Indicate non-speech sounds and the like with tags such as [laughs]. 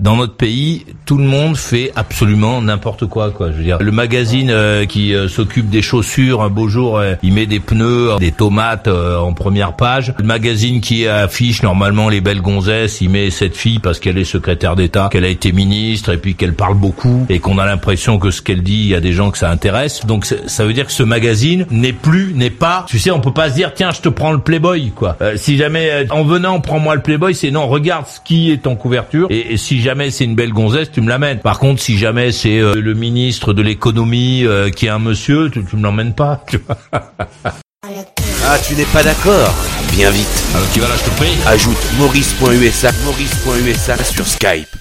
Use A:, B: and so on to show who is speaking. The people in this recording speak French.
A: dans notre pays, tout le monde fait absolument n'importe quoi, quoi. Je veux dire, le magazine euh, qui euh, s'occupe des chaussures, un beau jour, euh, il met des pneus, des tomates en première page. Le magazine qui affiche normalement les belles gonzesses, il met cette fille parce qu'elle est secrétaire d'État, qu'elle a été ministre et puis qu'elle parle beaucoup et qu'on a l'impression que ce qu'elle dit, il y a des gens que ça intéresse. Donc ça veut dire que ce magazine n'est plus, n'est pas. Tu sais, on peut pas se dire tiens, je te prends le Playboy, quoi. si jamais en venant, prends-moi le Playboy, c'est non, regarde ce qui est en couverture et si jamais c'est une belle gonzesse, tu me l'amènes. Par contre, si jamais c'est euh, le ministre de l'économie euh, qui est un monsieur, tu, tu me l'emmènes pas. Tu vois [laughs]
B: ah, tu n'es pas d'accord Bien vite.
A: Alors tu vas là, je te prie.
B: Ajoute maurice.usa, maurice.usa sur Skype.